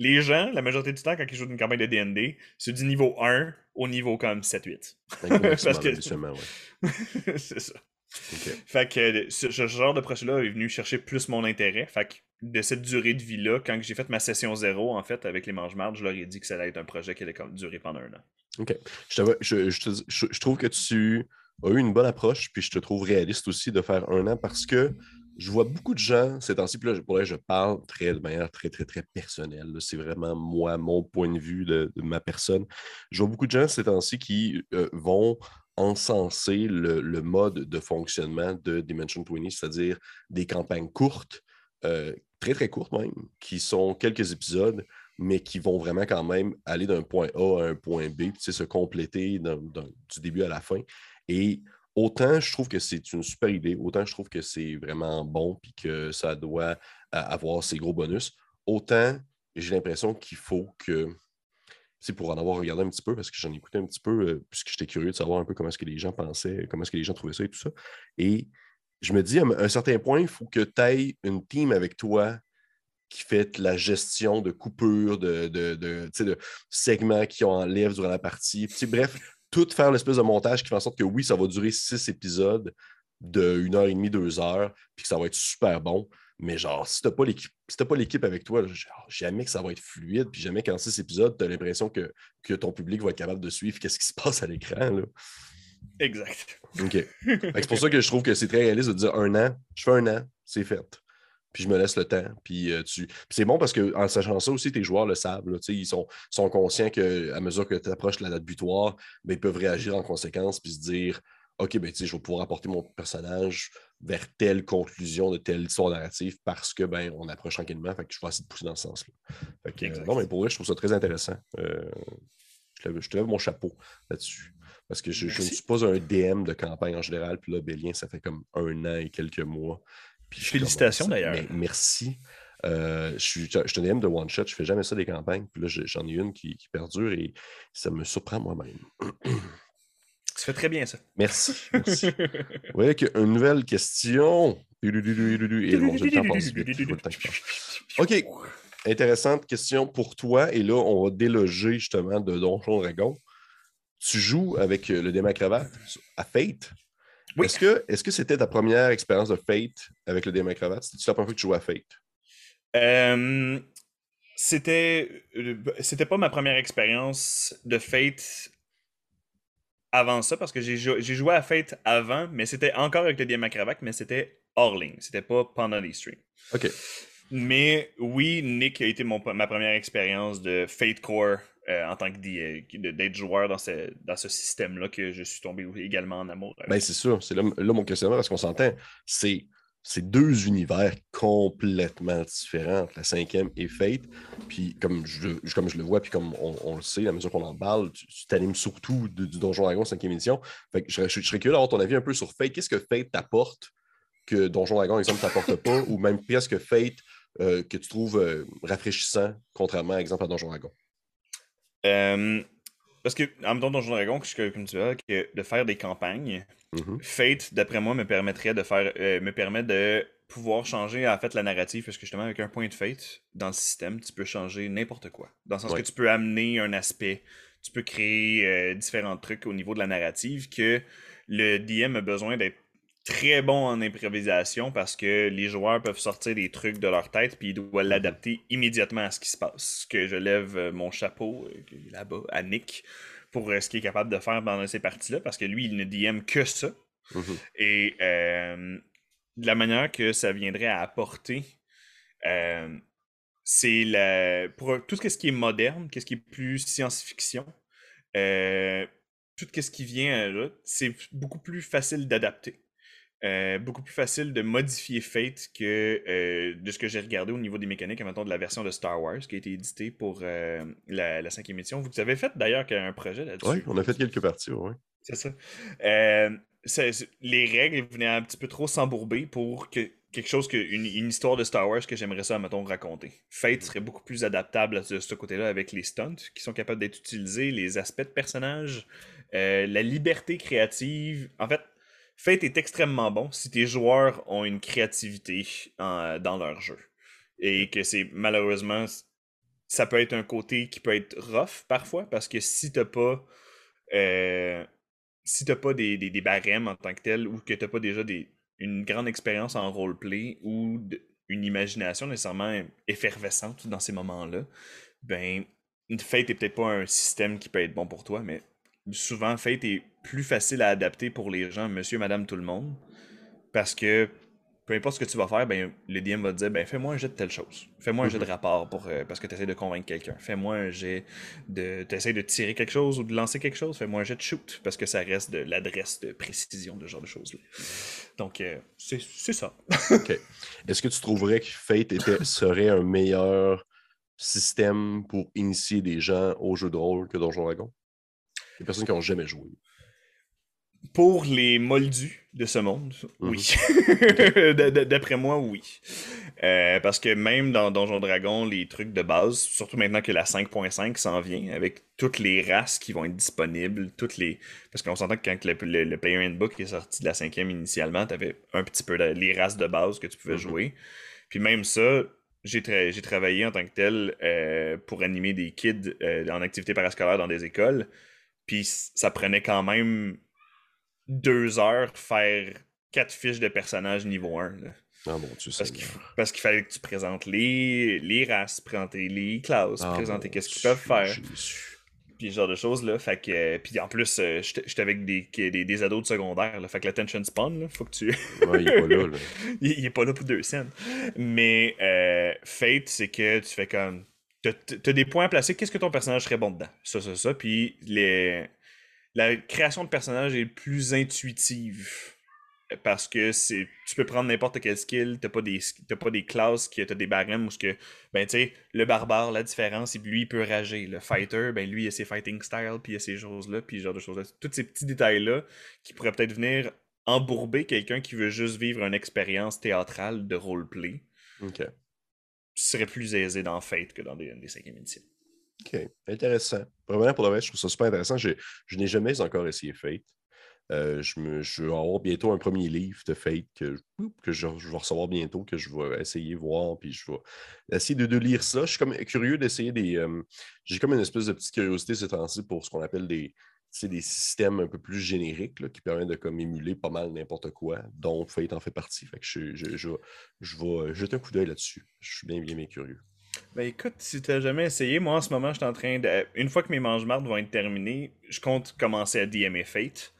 les gens, la majorité du temps, quand ils jouent une campagne de DND, c'est du niveau 1 au niveau comme 7-8. Parce que. c'est ça. Fait que ce, genre de projet-là est venu chercher plus mon intérêt. Fait que de cette durée de vie-là, quand j'ai fait ma session zéro, en fait, avec les mange-mardes, je leur ai dit que ça allait être un projet qui allait durer pendant un an. OK. Je, je, trouve que tu as eu une bonne approche, puis je te trouve réaliste aussi de faire un an parce que je vois beaucoup de gens ces temps-ci, puis là, je parle très, de manière très, très, très personnelle. C'est vraiment moi, mon point de vue de, ma personne. Je vois beaucoup de gens ces temps-ci qui euh, vont encenser le, mode de fonctionnement de Dimension 20, c'est-à-dire des campagnes courtes, euh, très très courtes même, qui sont quelques épisodes, mais qui vont vraiment quand même aller d'un point A à un point B, puis se compléter du début à la fin. Et autant je trouve que c'est une super idée, autant je trouve que c'est vraiment bon, puis que ça doit avoir ses gros bonus, autant j'ai l'impression qu'il faut que c'est pour en avoir regardé un petit peu, parce que j'en ai écouté un petit peu, euh, puisque j'étais curieux de savoir un peu comment est-ce que les gens pensaient, comment est-ce que les gens trouvaient ça et tout ça. Et je me dis, à un certain point, il faut que tu aies une team avec toi qui fait la gestion de coupures, de, segments qui enlèvent durant la partie. bref, tout faire l'espèce de montage qui fait en sorte que oui, ça va durer six épisodes de une heure et demie, deux heures, puis que ça va être super bon. Mais genre, si t'as pas l'équipe, si pas l'équipe avec toi, jamais que ça va être fluide, puis jamais qu'en six épisodes, tu as l'impression que, que, ton public va être capable de suivre qu'est-ce qui se passe à l'écran. Exact. OK. c'est pour ça que je trouve que c'est très réaliste de dire un an, je fais un an, c'est fait. Puis je me laisse le temps. Puis, euh, tu... c'est bon parce qu'en sachant ça aussi, tes joueurs le savent. ils sont, sont conscients qu'à mesure que tu approches la date butoir, ben, ils peuvent réagir en conséquence puis se dire OK, ben, je vais pouvoir apporter mon personnage vers telle conclusion de telle histoire narrative parce que ben, on approche tranquillement. Fait que je vais essayer de pousser dans ce sens-là. non, mais pour vrai, je trouve ça très intéressant. Euh, je, te lève, mon chapeau là-dessus. Parce que je, ne suis pas un DM de campagne en général. Puis là, Bélien, ça fait comme un an et quelques mois. Puis Félicitations d'ailleurs. merci. Euh, je, suis, je un DM de one shot, je fais jamais ça des campagnes. Puis là, j'en ai une qui, qui, perdure et ça me surprend moi-même. Tu fais très bien ça. Merci. merci. Vous voyez qu'une nouvelle question. Et temps passe vite. OK. Intéressante question pour toi. Et là, on va déloger justement de Donjon Dragon. Tu joues avec le Déma Cravate à Fate? Oui. Est-ce que que c'était ta première expérience de Fate avec le Déma Cravate? C'était-tu la première fois que tu jouais à Fate? Euh, c'était euh, c'était pas ma première expérience de Fate avant ça parce que j'ai joué à Fate avant, mais c'était encore avec le DM mais c'était hors ligne. C'était pas pendant les streams. OK. Mais oui, Nick a été mon, ma première expérience de Fate Core euh, en tant que d'être joueur dans ce, dans ce système-là que je suis tombé également en amour. Ben, c'est sûr. C'est là, mon questionnement, parce qu'on s'entend. C'est c'est deux univers complètement différents la cinquième et Fate. Puis comme je, comme je le vois, puis comme on, le sait, à mesure qu'on en parle, tu t'animes surtout du Donjon Dragon 5 édition. Fait que je, je, serais curieux d'avoir ton avis un peu sur Fate. Qu'est-ce que Fate t'apporte que Donjon Dragon, exemple, t'apporte pas, ou même presque Fate euh, que tu trouves euh, rafraîchissant, contrairement, exemple, à Donjon Dragon? Euh, parce que, en même temps, Donjon Dragon, comme tu vois, que de faire des campagnes, mm-hmm. Fate, d'après moi, me permettrait de faire, me permet de pouvoir changer en fait la narrative parce que justement avec un point de fate dans le système tu peux changer n'importe quoi dans le sens que tu peux amener un aspect tu peux créer différents trucs au niveau de la narrative que le DM a besoin d'être très bon en improvisation parce que les joueurs peuvent sortir des trucs de leur tête puis ils doivent l'adapter immédiatement à ce qui se passe. Que je lève euh, mon chapeau euh, là-bas à Nick pour euh, ce qu'il est capable de faire dans ces parties-là parce que lui, il ne DM que ça. Mm-hmm. Et de la manière que ça viendrait à apporter, c'est la... pour tout ce qui est moderne, qu'est-ce qui est plus science-fiction, tout ce qui vient là, c'est beaucoup plus facile d'adapter. Euh, beaucoup plus facile de modifier Fate que euh, de ce que j'ai regardé au niveau des mécaniques, mettons de la version de Star Wars qui a été éditée pour euh, la, cinquième édition. Vous avez fait d'ailleurs un projet là-dessus. Oui, on a fait quelques parties, oui. C'est ça. les règles venaient un petit peu trop s'embourber pour que quelque chose que une, histoire de Star Wars que j'aimerais ça mettons raconter. Fate mm. serait beaucoup plus adaptable de ce côté-là avec les stunts qui sont capables d'être utilisés, les aspects de personnages, la liberté créative. En fait, Fate est extrêmement bon si tes joueurs ont une créativité dans leur jeu. Et que c'est malheureusement, ça peut être un côté qui peut être rough parfois, parce que si t'as pas. Euh, si t'as pas des, des, barèmes en tant que tel, ou que t'as pas déjà des, une grande expérience en roleplay, ou une imagination nécessairement effervescente dans ces moments-là, ben, Fate est peut-être pas un système qui peut être bon pour toi, mais souvent Fate est plus facile à adapter pour les gens, monsieur, madame, tout le monde. Parce que peu importe ce que tu vas faire, ben, le DM va te dire ben, fais-moi un jet de telle chose. Fais-moi un jet de mhm. rapport pour, euh, parce que tu essaies de convaincre quelqu'un. Fais-moi un jet de. Tu essaies de tirer quelque chose ou de lancer quelque chose. Fais-moi un jet de shoot parce que ça reste de l'adresse de précision, de ce genre de choses-là. Donc, euh, c'est ça. OK. Est-ce que tu trouverais que Fate était, serait un meilleur système pour initier des gens au jeu de rôle que Donjon Dragon? Des personnes qui n'ont jamais joué. Pour les moldus de ce monde, mhm. oui. D'après moi, oui. Euh, parce que même dans Donjon Dragon, les trucs de base, surtout maintenant que la 5.5 s'en vient, avec toutes les races qui vont être disponibles, toutes les. Parce qu'on s'entend que quand le, le, Player Handbook est sorti de la 5e initialement, tu avais un petit peu les races de base que tu pouvais mhm. jouer. Puis même ça, j'ai travaillé en tant que tel euh, pour animer des kids euh, en activité parascolaire dans des écoles. Puis ça prenait quand même deux heures faire quatre fiches de personnages niveau 1. Ah bon, tu sais. Parce qu'il fallait que tu présentes les, les races, présenter les classes, ah présenter qu'est-ce qu'ils peuvent faire. Puis ce genre de choses, là. Fait que, puis en plus, euh, j'étais avec des, des, des, ados de secondaire, là. Fait que l'attention spawn, là, faut que tu. ouais, il est pas là, là. il, est pas là pour deux scènes. Mais euh, Fate, c'est que tu fais comme. T'as des points à placer, qu'est-ce que ton personnage serait bon dedans? Ça, ça, ça. Puis les la création de personnage est plus intuitive. Parce que c'est tu peux prendre n'importe quel skill, t'as pas des pas des classes qui t'as des barèmes où ce que ben tu sais le barbare la différence lui il peut rager, le fighter ben lui il a ses fighting styles puis il a ces choses là puis ce genre de choses là, tous ces petits détails là qui pourraient peut-être venir embourber quelqu'un qui veut juste vivre une expérience théâtrale de roleplay. OK. Serait plus aisé dans Fate que dans des, des 5 éditions. OK, intéressant. Vraiment, pour le reste, je trouve ça super intéressant. Je, n'ai jamais encore essayé Fate. Euh, je, vais avoir bientôt un premier livre de Fate que, je, vais recevoir bientôt, que je vais essayer voir, puis je vais essayer de, lire ça. Je suis comme curieux d'essayer des. Euh, j'ai comme une espèce de petite curiosité ces temps-ci pour ce qu'on appelle des, des systèmes un peu plus génériques qui permettent de comme, émuler pas mal n'importe quoi, dont Fate en fait partie. Fait que je, je vais jeter un coup d'œil là-dessus. Je suis bien, bien, bien curieux. Ben écoute, si tu n'as jamais essayé, moi en ce moment, je suis en train de. Une fois que mes mange-mardes vont être terminés, je compte commencer à DMA Fate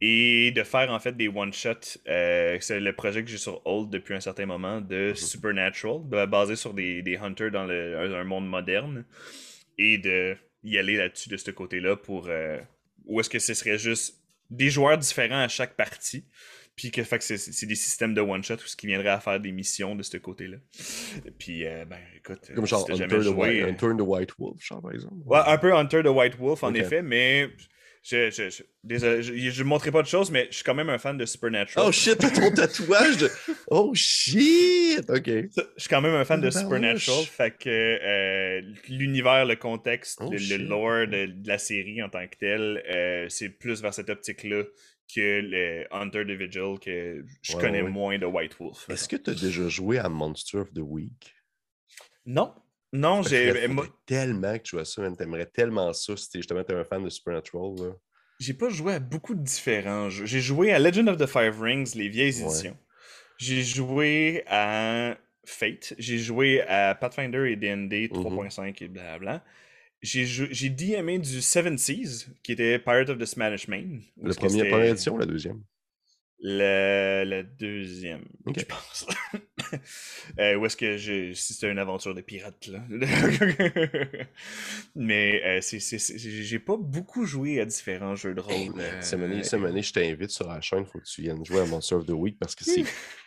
et de faire en fait des one-shots. Euh, c'est le projet que j'ai sur Hold depuis un certain moment de mhm. Supernatural, basé sur des, hunters dans un, monde moderne et de y aller là-dessus de ce côté-là pour. Euh, ou est-ce que ce serait juste des joueurs différents à chaque partie? Puis que, fait que c'est des systèmes de one-shot où ce qui viendrait à faire des missions de ce côté-là. Puis, euh, ben, écoute. Comme genre Hunter, the White, euh, Hunter the White Wolf, genre, par exemple. Ouais, un peu Hunter the White Wolf, en effet, mais. Je, je, je, désolé, je, ne montrerai pas de choses, mais je suis quand même un fan de Supernatural. Oh shit, ton tatouage de... Oh shit! Ok. Je suis quand même un fan de Supernatural, fait que euh, l'univers, le contexte, oh, le, lore de, la série en tant que tel, c'est plus vers cette optique-là que le Hunter the Vigil, que je connais moins de White Wolf. Est-ce que tu as déjà joué à Monster of the Week? Non. Non, j'ai. tellement que tu vois ça, t'aimerais tellement ça si justement t'es un fan de Supernatural. J'ai pas joué à beaucoup de différents jeux. J'ai joué à Legend of the Five Rings, les vieilles éditions. J'ai joué à Fate. J'ai joué à Pathfinder et D&D 3.5 mm-hmm. et blablabla j'ai DMé du Seven Seas, qui était Pirate of the Spanish Main. La première, première édition ou la deuxième? La, deuxième, je pense. euh, où est-ce que je, si c'était une aventure de pirates, là. Mais euh, j'ai pas beaucoup joué à différents jeux de rôle. Hey, euh, cette année, je t'invite sur la chaîne, il faut que tu viennes jouer à Monster of the Week parce que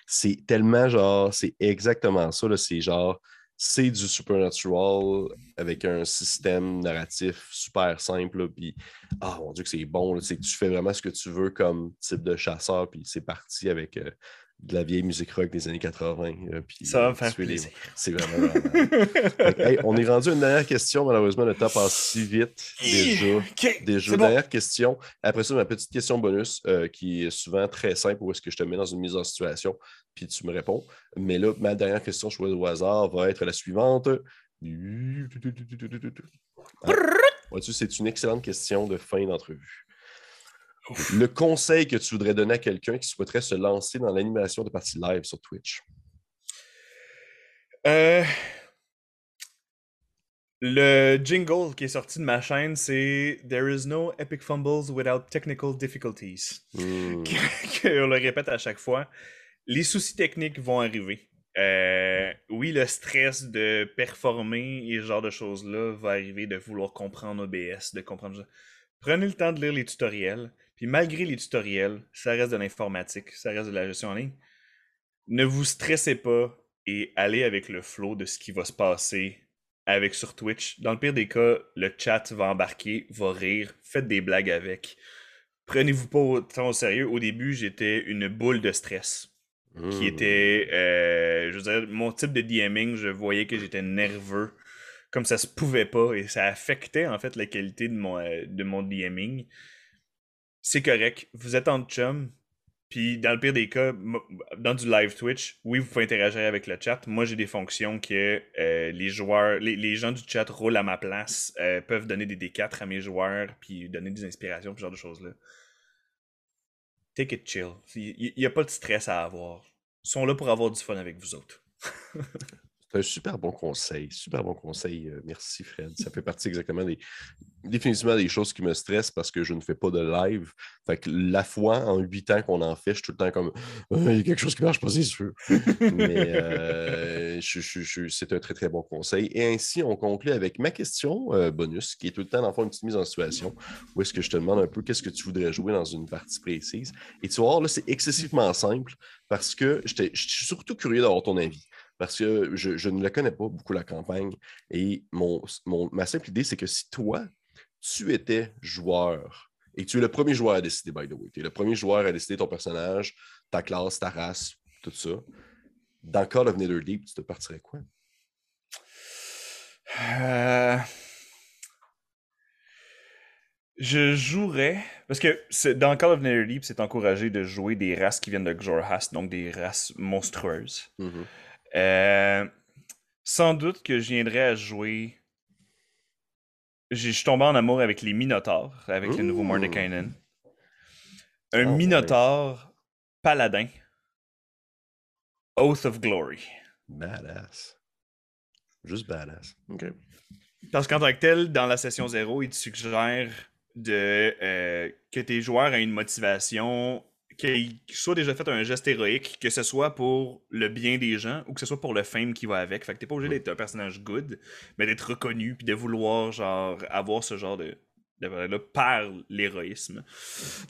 c'est tellement genre, c'est exactement ça, c'est genre c'est du supernatural avec un système narratif super simple. Puis, ah mon Dieu, que c'est bon. C'est que tu fais vraiment ce que tu veux comme type de chasseur. Puis c'est parti avec euh, de la vieille musique rock des années 80. Euh, puis, ça va faire plaisir. C'est vraiment. on est rendu à une dernière question. Malheureusement, le temps passe si vite. Déjà. Déjà, dernière question. Après ça, ma petite question bonus euh, qui est souvent très simple où est-ce que je te mets dans une mise en situation puis tu me réponds. Mais là, ma dernière question, je au hasard, va être la suivante. c'est une excellente question de fin d'entrevue. Le conseil que tu voudrais donner à quelqu'un qui souhaiterait se lancer dans l'animation de parties live sur Twitch? Euh, le jingle qui est sorti de ma chaîne, c'est There is no epic fumbles without technical difficulties. Hmm. on le répète à chaque fois. les soucis techniques vont arriver. Euh, oui, le stress de performer et ce genre de choses-là va arriver, de vouloir comprendre OBS, de comprendre. Prenez le temps de lire les tutoriels. Puis malgré les tutoriels, ça reste de l'informatique, ça reste de la gestion en ligne. Ne vous stressez pas et allez avec le flow de ce qui va se passer avec sur Twitch. Dans le pire des cas, le chat va embarquer, va rire, faites des blagues avec. Prenez-vous pas autant au sérieux. Au début, j'étais une boule de stress qui Hmm. était, euh, je veux dire, mon type de DMing, je voyais que j'étais nerveux, comme ça se pouvait pas, et ça affectait en fait la qualité de mon, euh, de mon DMing. C'est correct, vous êtes en chum, puis dans le pire des cas, dans du live Twitch, oui, vous pouvez interagir avec le chat. Moi, j'ai des fonctions que euh, les joueurs, les, les gens du chat roulent à ma place, euh, peuvent donner des D4 à mes joueurs, puis donner des inspirations, ce genre de choses-là. Take it chill. Il n'y a pas de stress à avoir. Ils sont là pour avoir du fun avec vous autres. C'est un super bon conseil, super bon conseil. Euh, merci, Fred. Ça fait partie exactement des définitivement des choses qui me stressent parce que je ne fais pas de live. Fait que la fois, en huit ans qu'on en fait, je suis tout le temps comme Ah, il y a quelque chose qui marche pas, c'est sûr. Mais euh, je- je- je- c'est un très, très bon conseil. Et ainsi, on conclut avec ma question euh, bonus, qui est tout le temps, fond, une petite mise en situation où est-ce que je te demande un peu qu'est-ce que tu voudrais jouer dans une partie précise. Et tu voir, là, c'est excessivement simple parce que je suis surtout curieux d'avoir ton avis parce que je, je ne la connais pas beaucoup, la campagne. Et mon, mon- ma simple idée, c'est que si toi, tu étais joueur, et tu es le premier joueur à décider, by the way, tu es le premier joueur à décider ton personnage, ta classe, ta race, tout ça, dans Call of Netherdeep, tu te partirais quoi? Euh, Je jouerais. Parce que dans Call of Netherdeep, c'est encouragé de jouer des races qui viennent de Xorhast, donc des races monstrueuses. Mhm. Euh, sans doute que je viendrais à jouer. j'ai- Je suis tombé en amour avec les Minotaurs, avec le nouveau. Mordekainen. Un ouais. Minotaur paladin. Oath of Glory. Badass. Juste badass. OK. Parce qu'en tant que tel, dans la session 0, il te suggère de, euh, que tes joueurs aient une motivation, qu'ils soient déjà fait un geste héroïque, que ce soit pour le bien des gens ou que ce soit pour le fame qui va avec. Fait que t'es pas obligé d'être un personnage good, mais d'être reconnu puis de vouloir genre avoir ce genre de, de par l'héroïsme.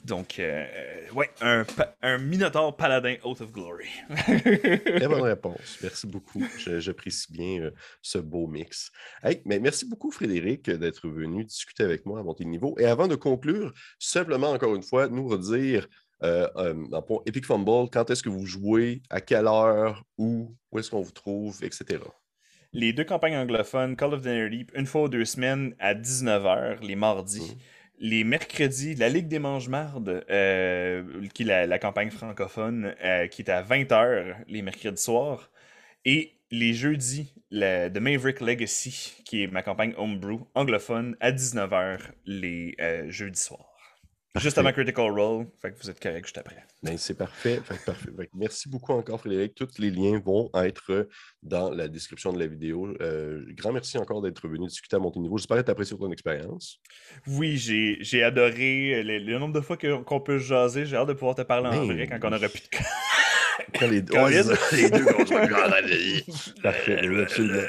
Donc, euh, ouais, un, un Minotaur paladin Oath of Glory. Très bonne réponse. Merci beaucoup. Je- J'apprécie bien euh, ce beau mix. Hey, mais merci beaucoup, Frédéric, d'être venu discuter avec moi à monter le niveau. Et avant de conclure, simplement encore une fois, nous redire euh, euh, point Epic Fumble, quand est-ce que vous jouez, à quelle heure, où, où est-ce qu'on vous trouve, etc. Les deux campagnes anglophones, Call of the Netherdeep, une fois ou deux semaines à 19h, les mardis. Mhm. Les mercredis, la Ligue des Mange-Mardes, euh, qui est la, la campagne francophone, euh, qui est à 20h les mercredis soirs. Et les jeudis, la, The Maverick Legacy, qui est ma campagne Homebrew, anglophone, à 19h les euh, jeudis soirs. Juste Parfait. avant Critical Role, fait que vous êtes correct juste après. Ben, c'est parfait. Fait parfait. Fait merci beaucoup encore, Frédéric. Tous les liens vont être dans la description de la vidéo. Euh, grand merci encore d'être venu discuter à monter niveau. J'espère que tu apprécié ton expérience. Oui, j'ai j'ai adoré le, le nombre de fois que- qu'on peut jaser. J'ai hâte de pouvoir te parler en Ben vrai quand on aura plus de les, ça, les deux. Parfait, oui, absolument.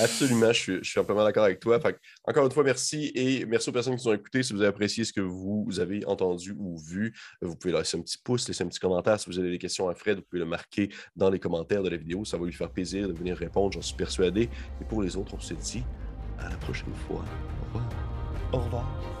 Absolument, je suis, je suis d'accord avec toi. Fait encore une fois, merci et merci aux personnes qui nous ont écoutés. Si vous avez apprécié ce que vous avez entendu ou vu, vous pouvez laisser un petit pouce, laisser un petit commentaire. Si vous avez des questions à Fred, vous pouvez le marquer dans les commentaires de la vidéo. Ça va lui faire plaisir de venir répondre, j'en suis persuadé. Et pour les autres, on se dit à la prochaine fois. Au revoir. Au revoir.